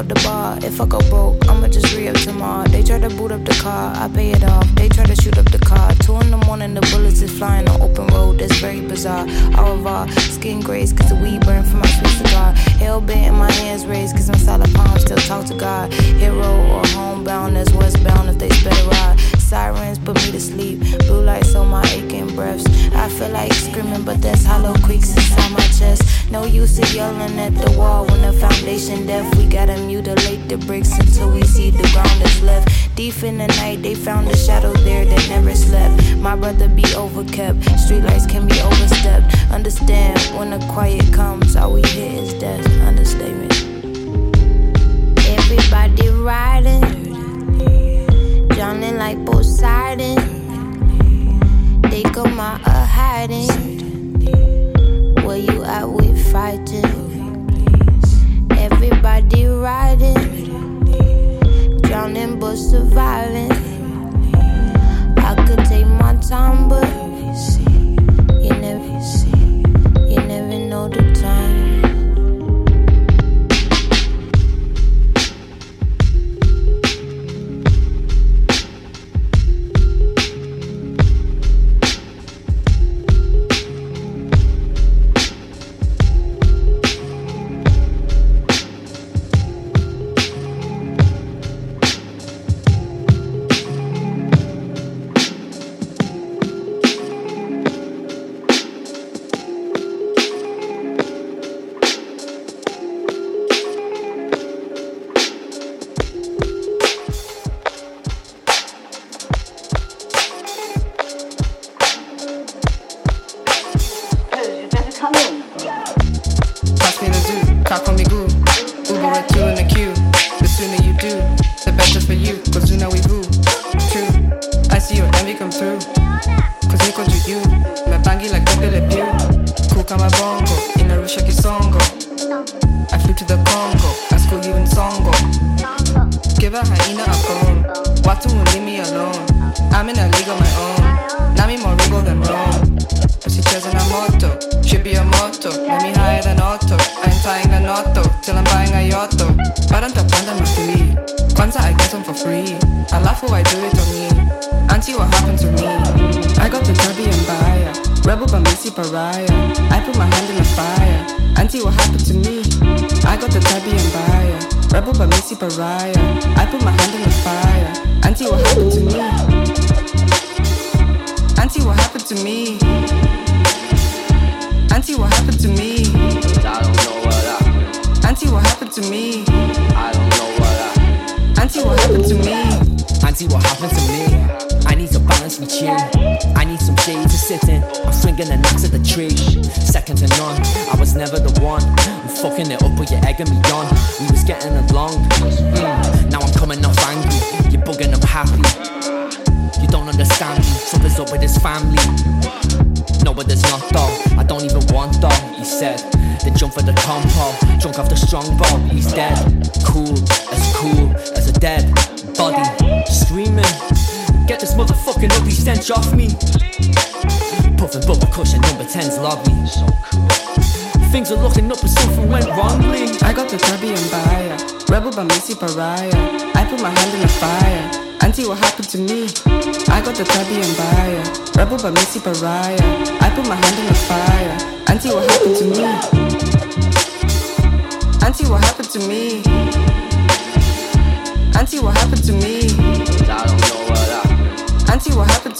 up the bar. If I go broke, I'ma just re up tomorrow. They try to boot up the car, I pay it off. They try to shoot up the car. Two in the morning, the bullets is flying on open road. That's very bizarre. All Au revoir, skin grace, cause the weed burn from my sweet cigar. Hell bent my hands raised, cause my solid palms still talk to God. Hero or homebound, that's westbound if they sped a ride. Sirens put me to sleep. Blue lights on my aching breaths. I feel like screaming, but there's hollow creaks inside my chest. No use of yelling at the wall when the foundation deaf. We gotta mutilate the bricks until we see the ground is left. Deep in the night, they found a shadow there that never slept. My brother be overkept. Streetlights can be overstepped. Understand when the quiet comes, all we hear is death. Understatement. Everybody riding, drowning like Poseidon. They come out of hiding. Where you at? We fighting. Everybody riding, drowning but surviving. I could take my time, but Auntie, what happened to me? I got the Tubby and Baya. Rebel but Missy Pariah. I put my hand in the fire. Auntie, what happened to me? Auntie, what happened to me? Auntie, what happened to me? I don't know what happened. Auntie, what happened to me? I don't know what happened. Auntie, what happened to me? Auntie, what happened to me? I need balance. I need some shade to sit in. I'm swinging the knocks at the tree. Second to none. I was never the one. I'm fucking it up, but you're egging me on. We was getting along. Mm, now I'm coming off angry. You're bugging, I'm happy. You don't understand me. Something's up with his family. No, but there's not though. I don't even want though. He said. Then jump for the compo. Drunk off the strongbow. He's dead. Cool, as cool as a dead body. Screaming. Get this motherfucking ugly stench off me. Puffing bubble cushion number 10's lobby. Things are looking up, but something went wrongly. I got the Tubby and Baya. Rebel by Missy Pariah. I put my hand in the fire. Auntie, what happened to me? I got the Tubby and Baya. Rebel by Missy Pariah. I put my hand in the fire. Auntie, what happened to me? Auntie, what happened to me? Auntie, what happened to me?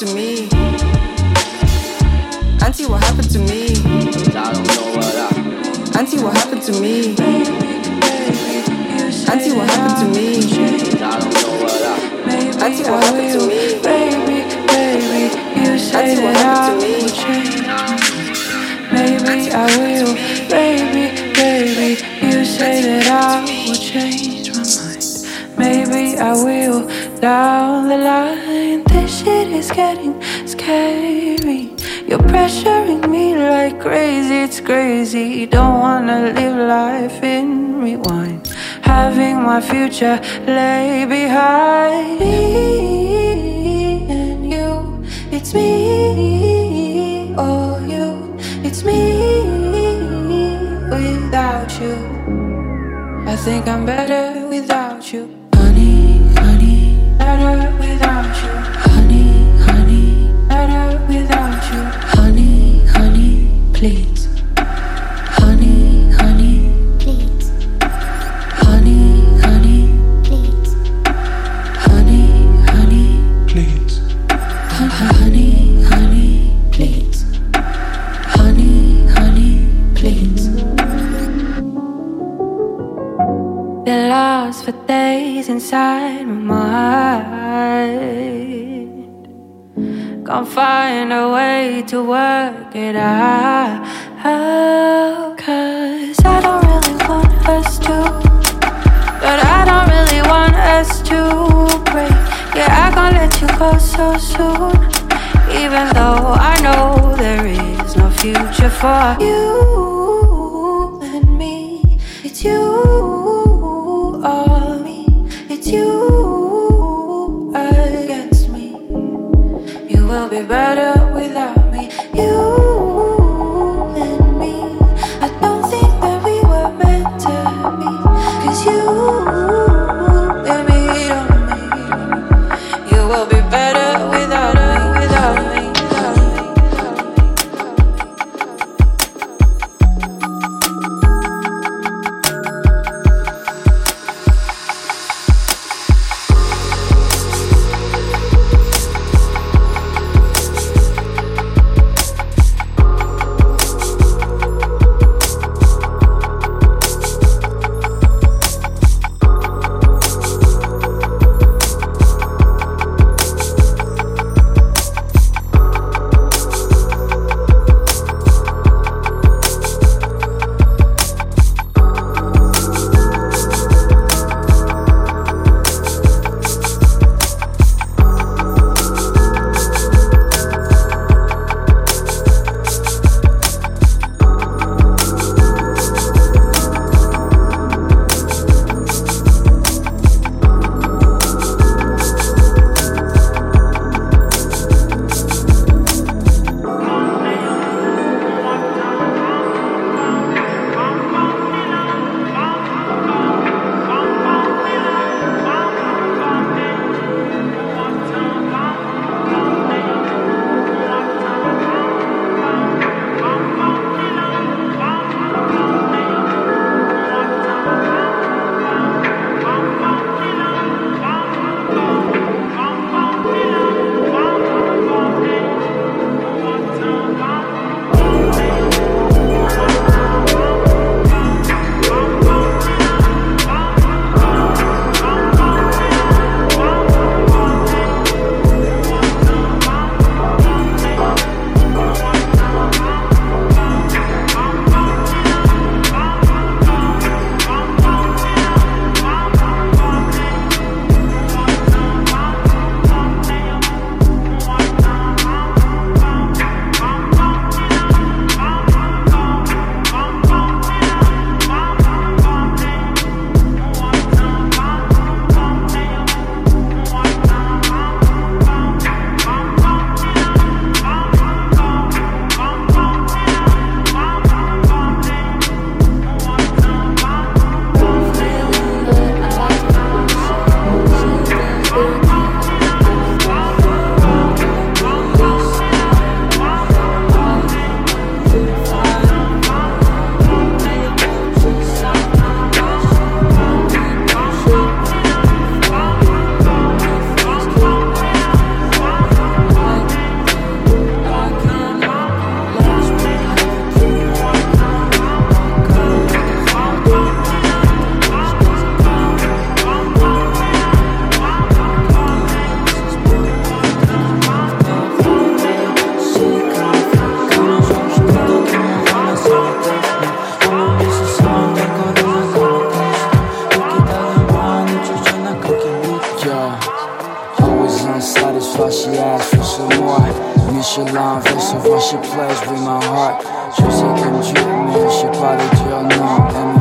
To me? Auntie, what happened to me? Auntie, what happened to me? Auntie, what happened to me? Auntie, what happened to me? Maybe I will, baby, I will change my mind. Maybe I will down the line. This shit is getting scary. You're pressuring me like crazy, it's crazy. Don't wanna live life in rewind. Having my future lay behind me and you. It's me, oh you. It's me without you. I think I'm better without lost for days inside my mind. Can't find a way to work it out. Cause I don't really want us to. But I don't really want us to break. Yeah, I can't let you go so soon. Even though I know there is no future for you and me. It's you be better started flashy ass for some more. Michelin vessel, rush your plays with my heart. Je sais comme Dieu, mais je sais pas.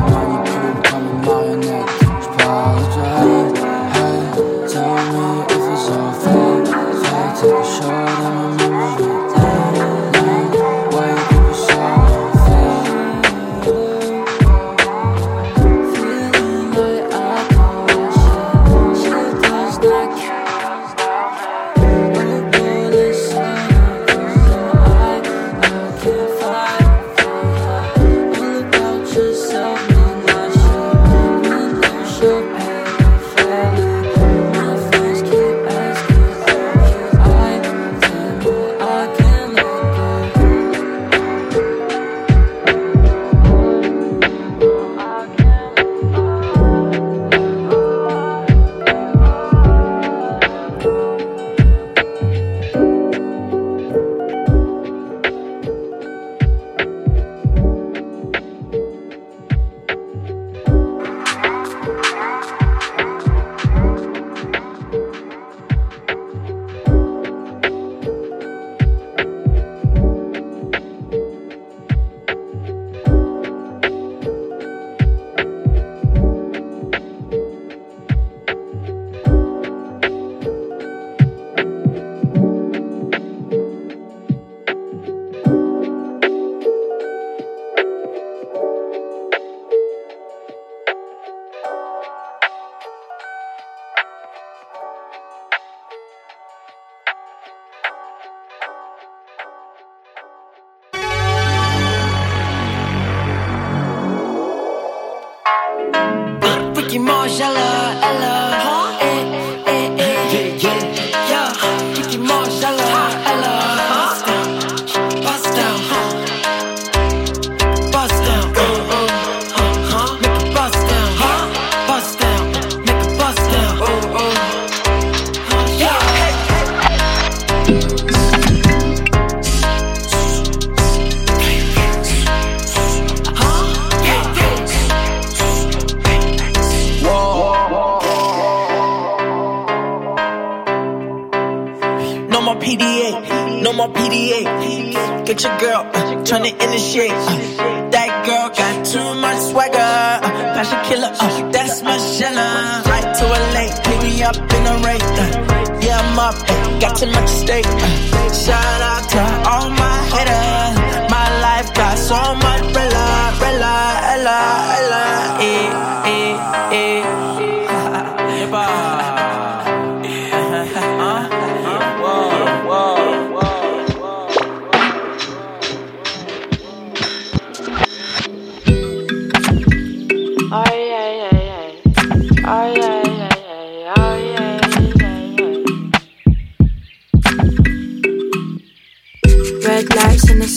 I'm up, got too much stake. Shout out to all my haters. My life got so much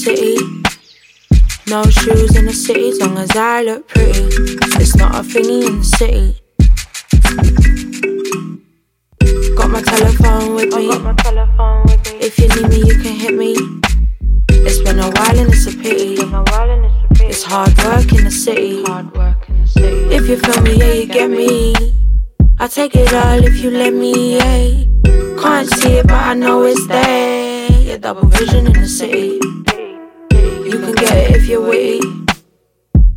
city. No shoes in the city, as long as I look pretty. It's not a thingy in the city. Got my telephone with me. Telephone with me. If you need me, you can hit me. It's been a while and it's a pity. It's hard work in the city. If you feel me, yeah, you get me. I take it all if you let me, yeah. Can't see it, but I know it's there. Your double vision in the city. You can get it if you're witty.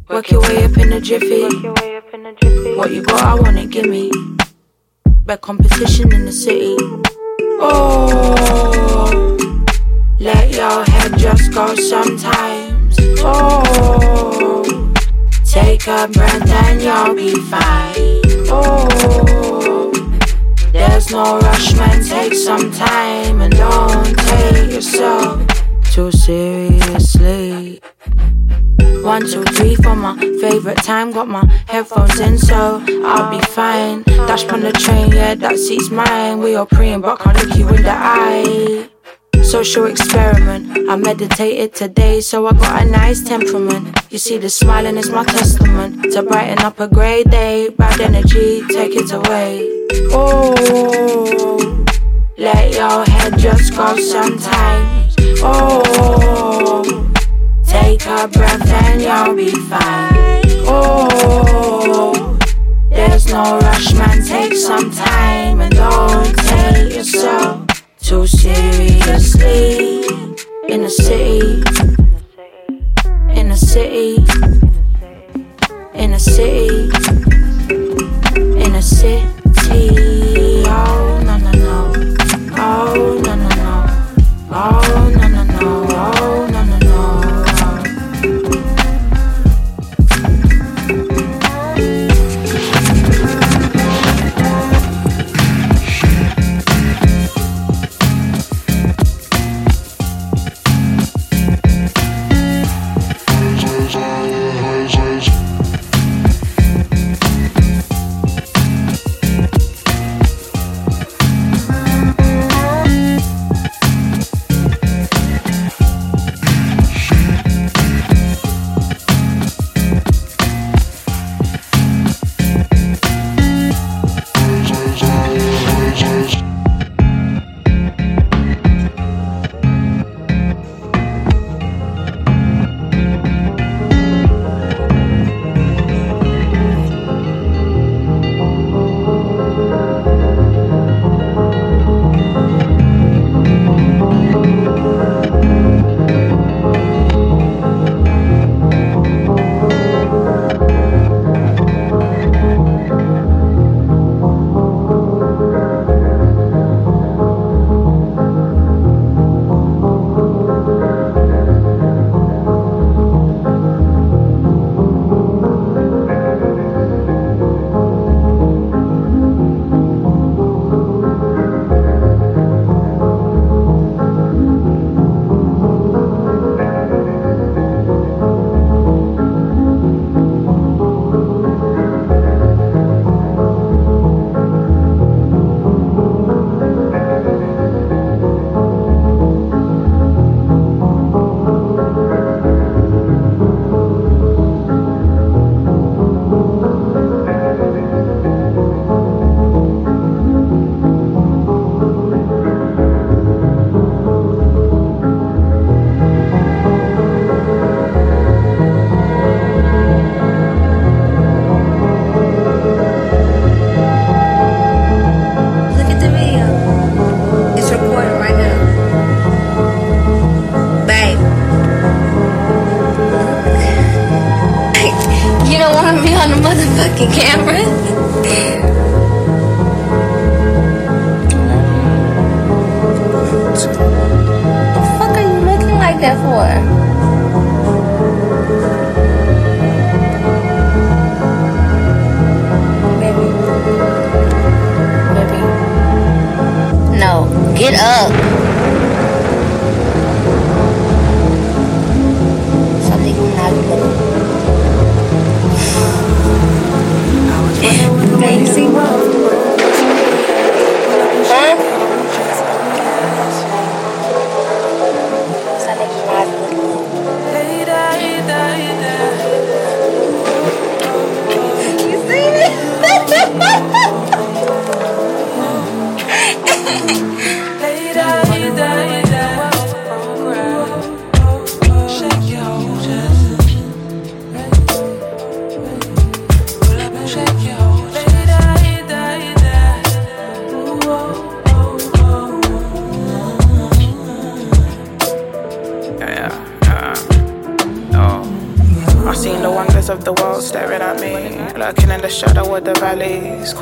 Work your way up in a jiffy. What you got, I wanna gimme. Bad competition in the city. Oh, let your head just go sometimes. Oh, take a breath and you'll be fine. Oh, there's no rush, man. Take some time and don't take yourself too seriously. One, two, three for my favorite time. Got my headphones in, so I'll be fine. Dash on the train, yeah, that seat's mine. We all praying, but can't look you in the eye. Social experiment. I meditated today, so I got a nice temperament. You see, the smiling is my testament to brighten up a grey day. Bad energy, take it away. Oh, let your head just go sometime. Oh, take a breath and you'll be fine. Oh, there's no rush, man. Take some time and don't take yourself too seriously. In the city, in the city, in the city, in the city. Oh, no, no, no. Oh, no, no, no. Oh, no.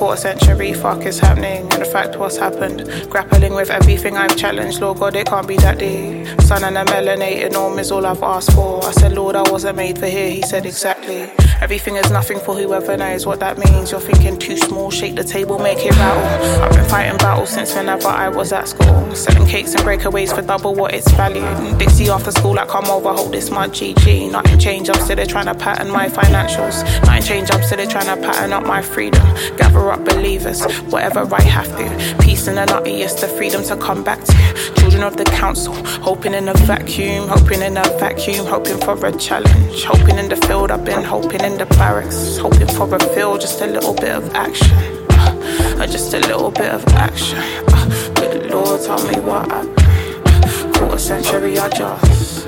Quarter century, fuck is happening, and the fact what's happened. Grappling with everything I've challenged, Lord God, it can't be that deep. Sun and a melanated norm is all I've asked for. I said, Lord, I wasn't made for here. He said, exactly. Everything is nothing for whoever knows what that means. You're thinking too small, shake the table, make it rattle. I've been fighting battles since whenever I was at school. Selling cakes and breakaways for double what it's valued. Dixie after school, I come over, hold this my GG. Nothing change, I'm still there trying to pattern my financials. Nothing change, I'm still there trying to pattern up my freedom. Gather up believers, whatever I have to. Peace in the nutty, yes, the freedom to come back to. Children of the council, hoping in a vacuum, hoping in a vacuum, hoping for a challenge. Hoping in the field, I've been hoping in the barracks. Hoping for a feel, just a little bit of action. Uh, just a little bit of action. Uh, Lord, tell me what I. Quarter century, I just.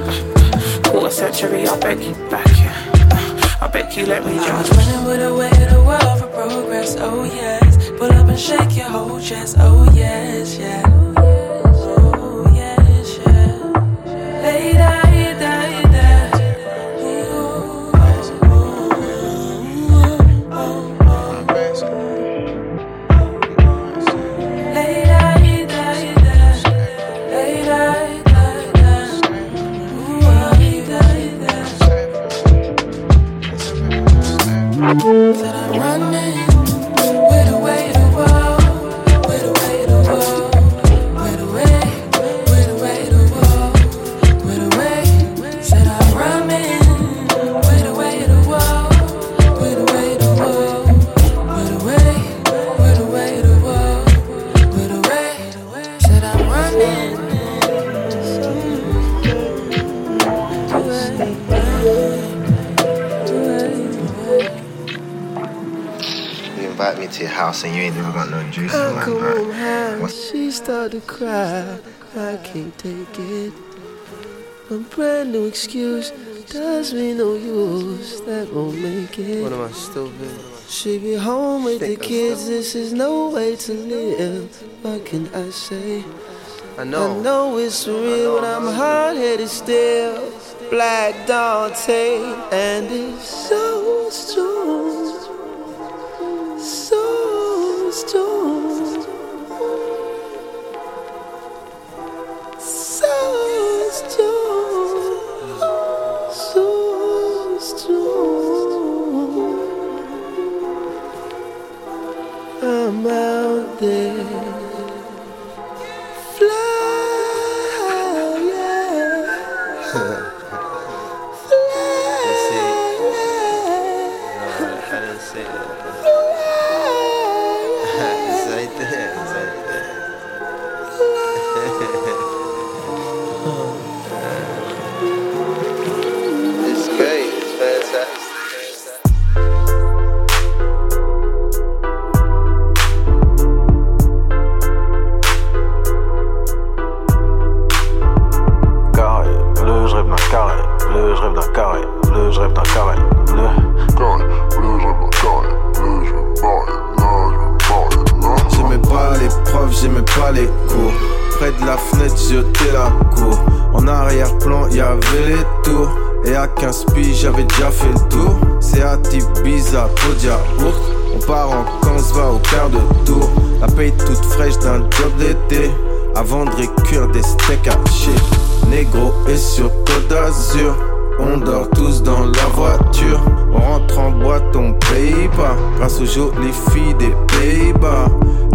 Quarter century, I beg you back, yeah. I bet you let me just. I was running with the weight of the world for progress, oh yes. Pull up and shake your whole chest, oh yes, yeah. To cry. I can't take it. A brand new excuse does me no use. That won't make it. What am I stupid? She be home with the kids. This is no way to live. What can I say? I know. I know it's real, but I'm hard headed still. Black Dante, and it's so strong. Avait les tours. Et à 15 piges, j'avais déjà fait le tour. C'est à Ibiza, Podia, Ourt. On part en camp, se va au quart de tour. La paye toute fraîche d'un job d'été. Avant de récuire des steaks hachés. Négro et sur Côte d'Azur. On dort tous dans la voiture. On rentre en boîte, on paye pas. Grâce aux jolies filles des Pays-Bas.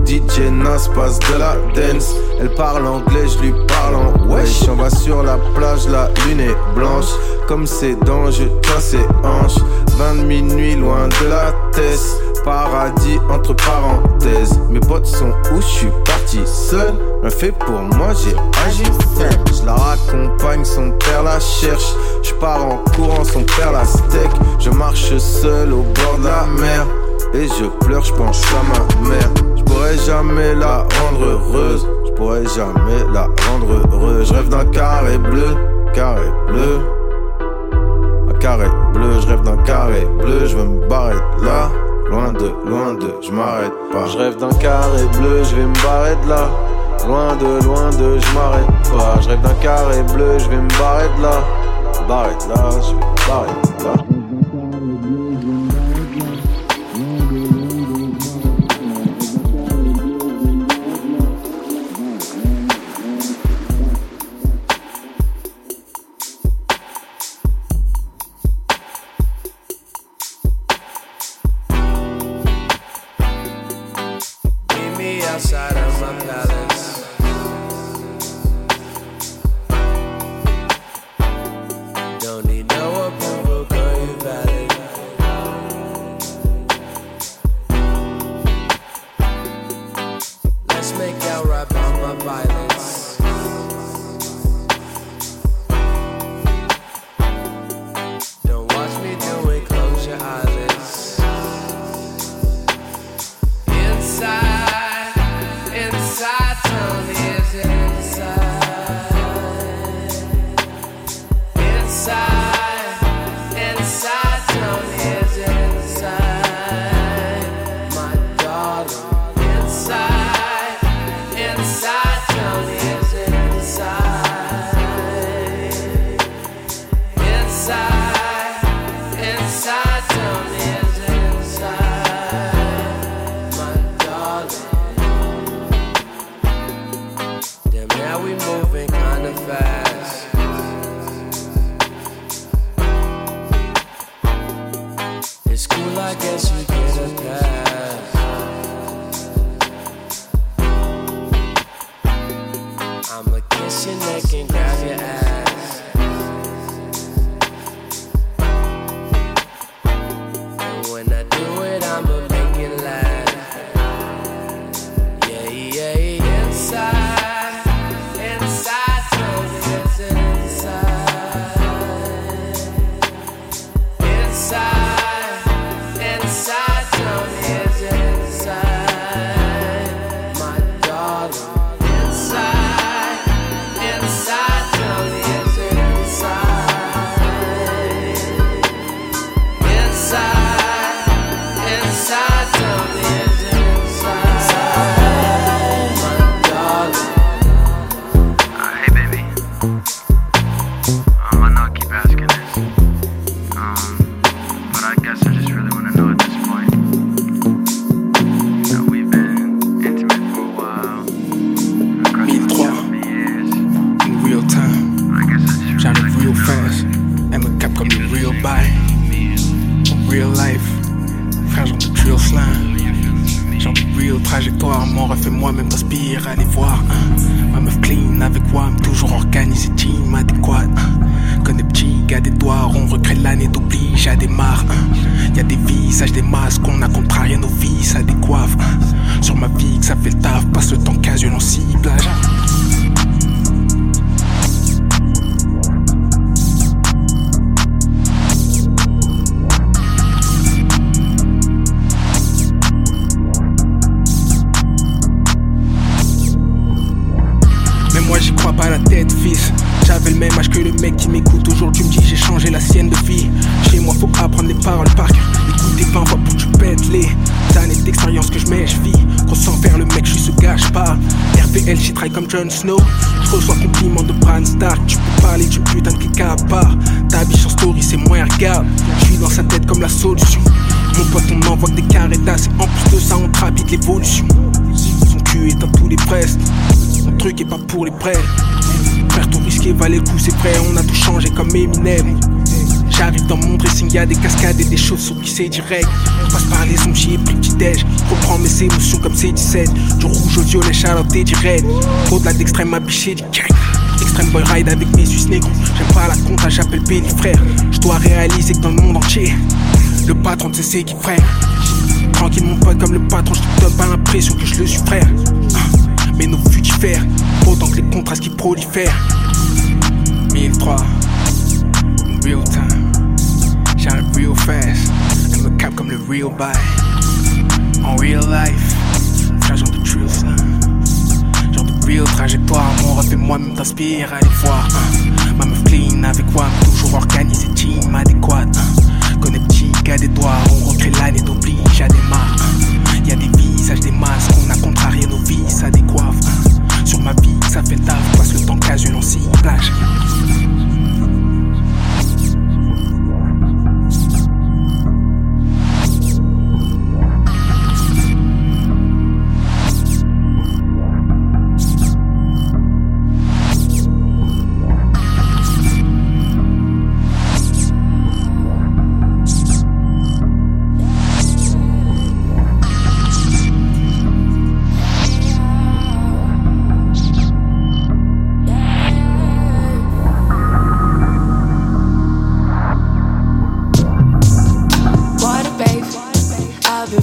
DJ Nas passe de la dance. Elle parle anglais, je lui parle en wesh. On va sur la plage, la lune est blanche. Comme ses dents, je tiens ses hanches. 20 de minuit, loin de la tête. Paradis entre parenthèses. Mes potes sont où? Je suis parti seul. Un fait pour moi, j'ai agi seul. Je la raccompagne, son père la cherche. Je pars en courant, son père la steak. Je marche seul au bord de la mer. Et je pleure, je pense à ma mère. Je pourrais jamais la rendre heureuse. Je pourrais jamais la rendre heureuse. Je rêve d'un carré bleu, carré bleu. Un carré bleu, je rêve d'un carré bleu. Je veux me barrer là. Loin de, loin de, je m'arrête pas. Je rêve d'un carré bleu, je vais me barrer là. Loin de, loin de, je m'arrête pas. Je rêve d'un carré bleu, je vais me barrer de là. Barrer de là, je vais me barrer de là. M'inspire. Allez voir. hein. Ma meuf clean avec moi. Toujours organisé, team adéquat. hein. Connais petit, gars des doigts ronds. Recrée l'année d'oblige à démarre. hein. Y a des visages, des masques. On a contrarié nos vies, ça décoiffe. hein. Sur ma vie, que ça fait le taf. Passe le temps casual en ciblage. J'avais le même âge que le mec qui m'écoute. Aujourd'hui me dit j'ai changé la sienne de vie Chez moi faut apprendre les paroles par cœur. Écouter 20 fois pour que tu pètes les années d'expérience que je mets je vis Qu'on sans faire le mec je se gâche pas. RPL j'y travaille comme Jon Snow. Je reçois compliment de Bran Stark. Tu peux parler du putain de quelqu'un à part. Ta biche en story c'est moi regarde Je suis dans sa tête comme la solution. Mon pote on envoie des carrés d'as. En plus de ça on rapide l'évolution. Son cul est dans tous les prestes mon truc est pas pour les prêts. Faire tout risquer valait le coup, c'est vrai, on a tout changé comme Eminem. J'arrive dans mon dressing, y'a des cascades et des sur qui c'est direct. Je passe par les ondes, j'y ai pris petit déj. Reprends mes émotions comme c'est 17. Du rouge au violet, du red. Au-delà d'extrême, du gang. Extreme boy ride avec mes Suisses négros. J'aime pas la compta, j'appelle Benny frère. Je dois réaliser que dans le monde entier, le patron de c'est qui frère. Tranquille, mon pote, comme le patron, je te donne pas l'impression que je le suis frère. Mais nos autant que les contrastes qui prolifèrent. 1003, real time, j'arrive real fast. Elle me capte comme le real buy. En real life, genre de drill slam. Genre de real trajectoire, mon rap et moi-même t'inspire, allez voir. hein. Ma meuf clean avec moi, toujours organisé, team adéquat. hein. Petit gars des doigts, on recrée l'année d'oblige à démarre. hein. Y a des visages, des masques, on a contrarié nos vies, ça décoiffe. Sur ma vie, ça fait taf, passe le temps casual en ciblage.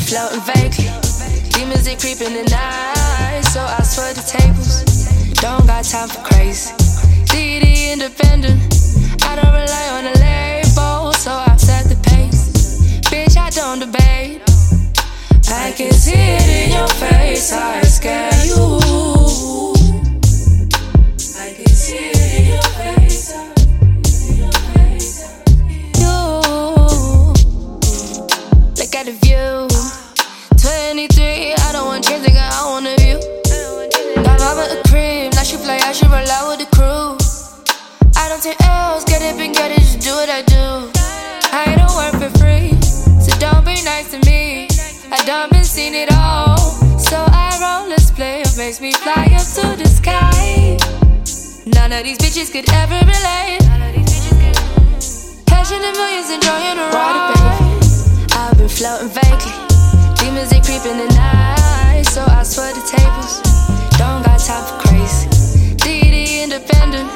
Floating vaguely. Demons they creeping in the night, so I swear the tables. Don't got time for crazy. DD independent. I don't rely on a label, so I set the pace. Bitch, I don't debate. I can see it in your face. I scare you. Cream, now she fly out, she roll out with the crew. I don't take L's, get it and get it, just do what I do. I don't work for free, so don't be nice to me. I done been seen it all, so I roll this play, it makes me fly up to the sky. None of these bitches could ever relate. Cashing the millions, enjoying a ride. I've been floating vaguely. Demons they creep in the night, so I swear the tables. Don't got time for crazy. Independent.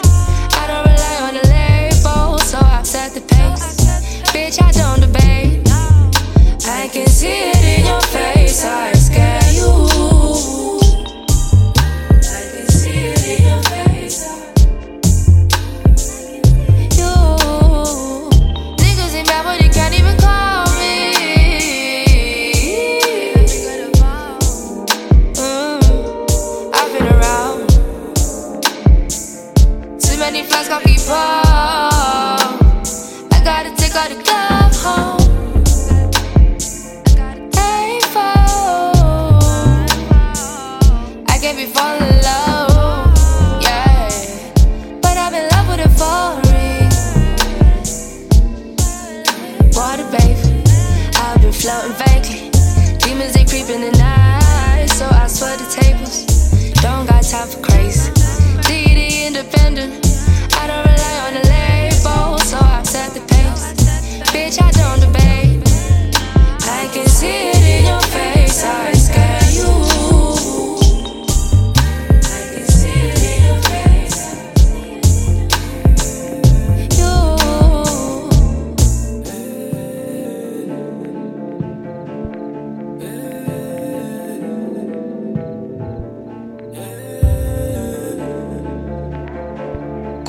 I don't rely on the label, so I set the pace. Bitch, I don't debate.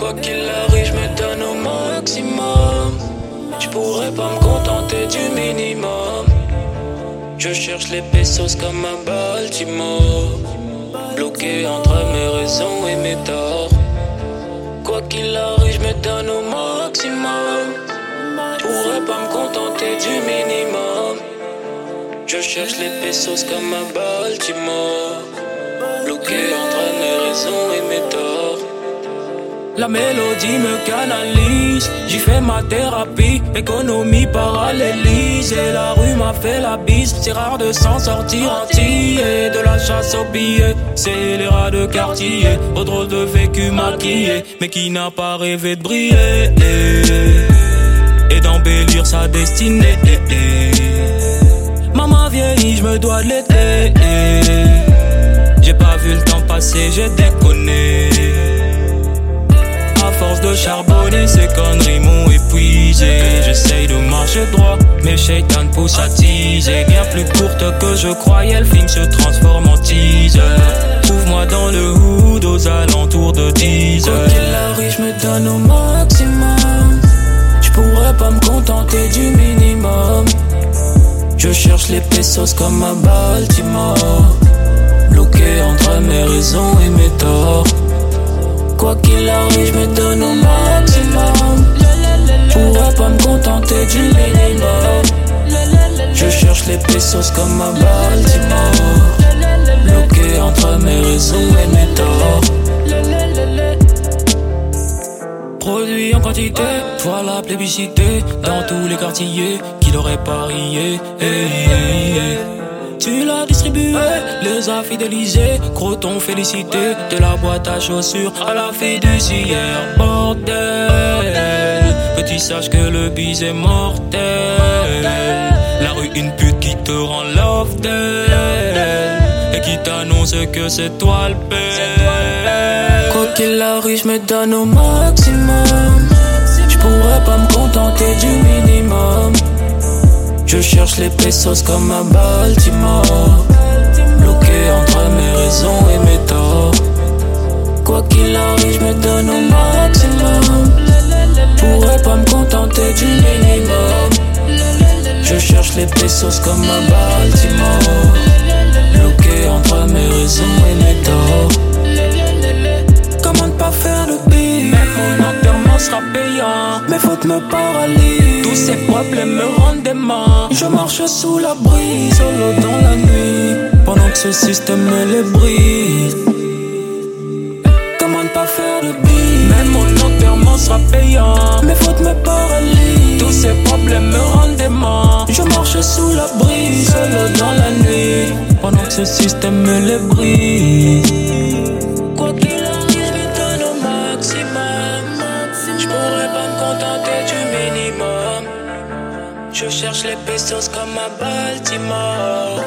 Quoi qu'il arrive, je me donne au maximum. Je pourrais pas me contenter du minimum. Je cherche les pesos comme à Baltimore. Bloqué entre mes raisons et mes torts. Quoi qu'il arrive, je me donne au maximum. Je pourrais pas me contenter du minimum. Je cherche les pesos comme à Baltimore. Bloqué entre mes raisons et mes torts. La mélodie me canalise, j'y fais ma thérapie, économie parallélise et la rue m'a fait la bise. C'est rare de s'en sortir entier, de la chasse aux billets, c'est les rats de quartier, au drôle de vécu maquillé, mais qui n'a pas rêvé de briller? Et d'embellir sa destinée. Maman vieillit, je me dois de l'été. J'ai pas vu le temps passer, j'ai déconné. De charbonner, ces conneries m'ont épuisé. J'essaye de marcher droit, mais Shaitan pousse à teaser. Bien plus courte que je croyais, le film se transforme en teaser. Trouve-moi dans le hood aux alentours de 10 Quoi heures. qu'il arrive, je me donne au maximum. Je pourrais pas me contenter du minimum. Je cherche les pesos comme à Baltimore. Bloqué entre mes raisons et mes torts. Quoi qu'il arrive, je me donne au maximum. Pourrais pas me contenter du minimum. Je cherche les pesos comme à Baltimore. Bloqué entre mes raisons et mes torts. Produit en quantité, voilà plébiscité dans tous les quartiers qui l'auraient parié. Hey, hey, hey. Tu l'as distribué, les as fidélisés, gros ton félicité, de la boîte à chaussures à la fiduciaire, bordel. Petit sache que le bise est mortel. La rue une pute qui te rend love et qui t'annonce que c'est toi le père. Quoi qu'il arrive, je me donne au maximum. Je pourrais pas me contenter du minimum. Je cherche les pesos comme à Baltimore. Bloqué entre mes raisons et mes torts. Quoi qu'il arrive, je me donne au maximum. Pourrais pas me contenter du minimum. Je cherche les pesos comme à Baltimore. Bloqué entre mes raisons et mes torts. Payant. Mes fautes me paralysent. Tous ces problèmes me rendent dément Je marche sous la brise Solo dans la nuit. Pendant que ce système me les brise. Comment ne pas faire le pire Même mon enterrement sera payant. Mes fautes me paralysent. Tous ces problèmes me rendent dément Je marche sous la brise Solo dans la nuit. Pendant que ce système me les brise cherche les pesos comme à Baltimore.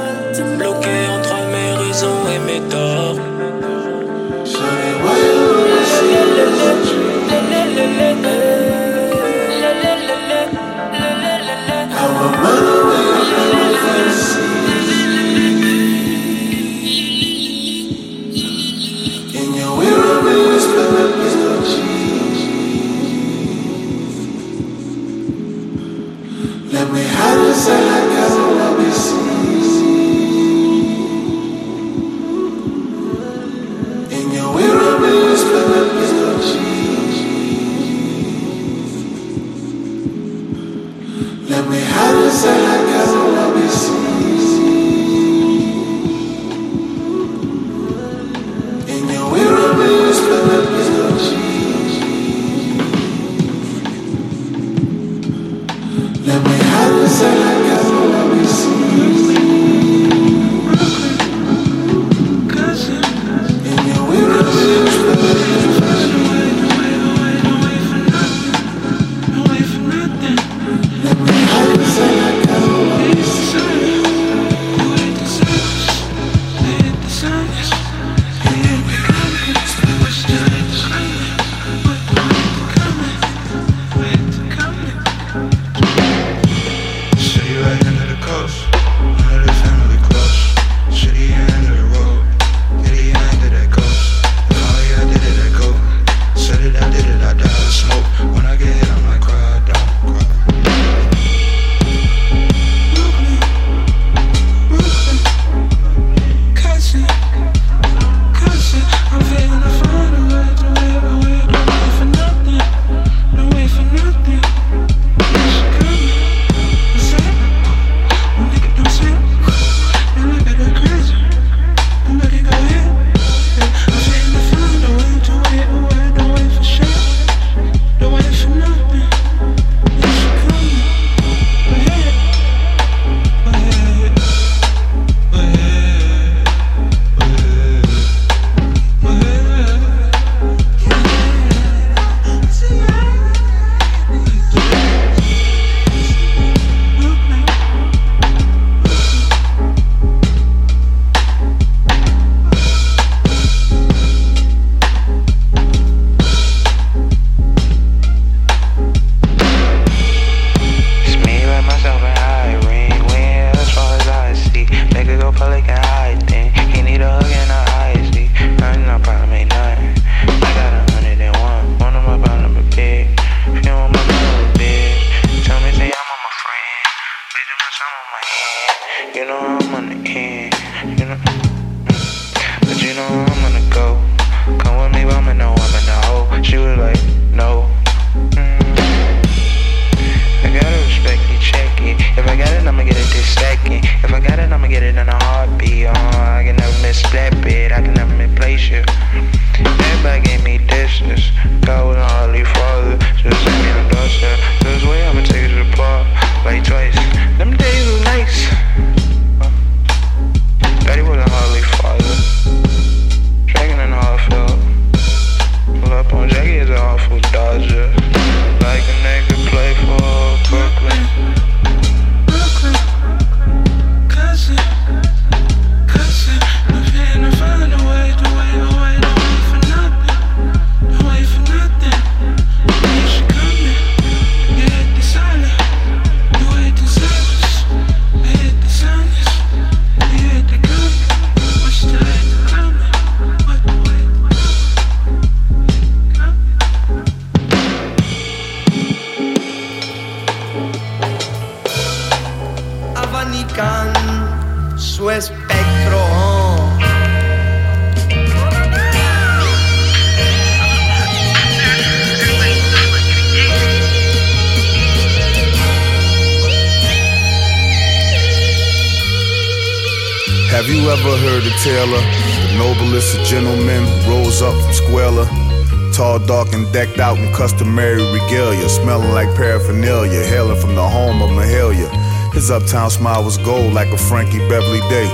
Smile was gold like a Frankie Beverly Day.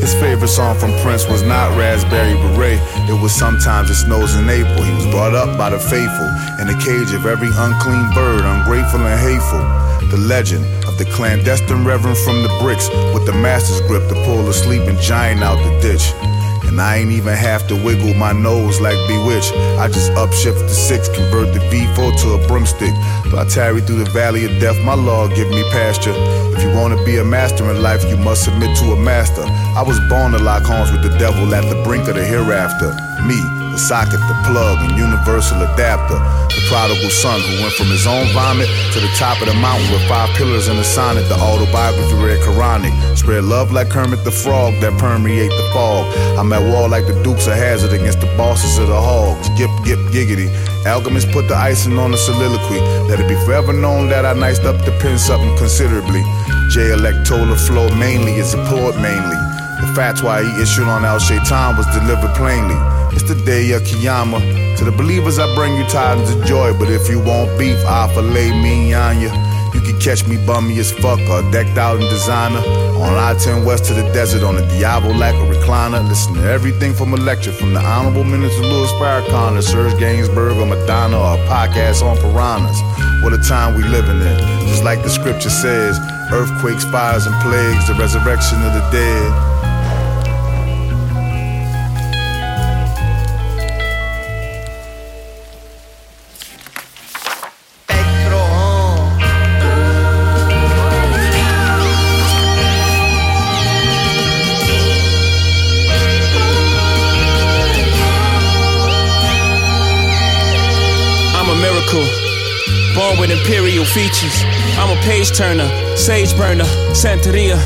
His favorite song from Prince was not Raspberry Beret. It was Sometimes It Snows in April. He was brought up by the faithful in the cage of every unclean bird, ungrateful and hateful. The legend of the clandestine reverend from the bricks with the master's grip to pull a sleeping giant out the ditch. And I ain't even have to wiggle my nose like Bewitched. I just upshift the six, convert the V4 to a broomstick. Though I tarry through the valley of death, my Lord give me pasture. If you wanna be a master in life, you must submit to a master. I was born to lock horns with the devil at the brink of the hereafter. Me, the socket, the plug, and universal adapter. The prodigal son who went from his own vomit to the top of the mountain with five pillars and a sonnet. The autobiography read Quranic. Spread love like Kermit the Frog that permeate the fog. I'm at war like the Dukes of Hazzard against the bosses of the hogs. Gip, gip, giggity. Alchemists put the icing on the soliloquy. Let it be forever known that I niced up the pen something considerably. J Electola flow mainly is a mainly. The fatwa he issued on Al Shaitan was delivered plainly. It's the day of Qiyamah. To the believers, I bring you tidings of joy. But if you want beef, I'll fillet me on you. You can catch me bummy as fuck or decked out in designer. On I 10 West to the desert on a Diablo like a recliner. Listen to everything from a lecture from the Honorable Minister Louis Farrakhan to Serge Gainsbourg or Madonna or a podcast on piranhas. What a time we living in. Just like the scripture says earthquakes, fires, and plagues, the resurrection of the dead. Imperial features. I'm a page turner, sage burner, Santeria,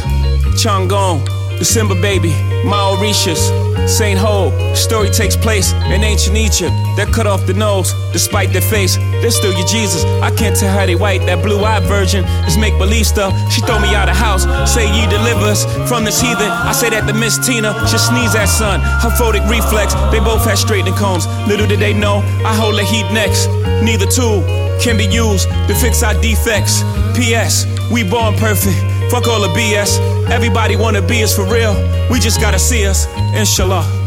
Changong, December baby, Mauritius, Saint Ho. Story takes place in ancient Egypt. That cut off the nose, despite their face, they're still your Jesus. I can't tell how they white. That blue-eyed virgin is make believe stuff. She throw me out of house, say ye deliver us from this heathen. I say that to Miss Tina, she sneeze at son. Her photic reflex, they both have straightening combs. Little did they know, I hold the heat next. Neither tool can be used to fix our defects. P.S. We born perfect. Fuck all the BS. Everybody wanna be us for real. We just gotta see us. Inshallah.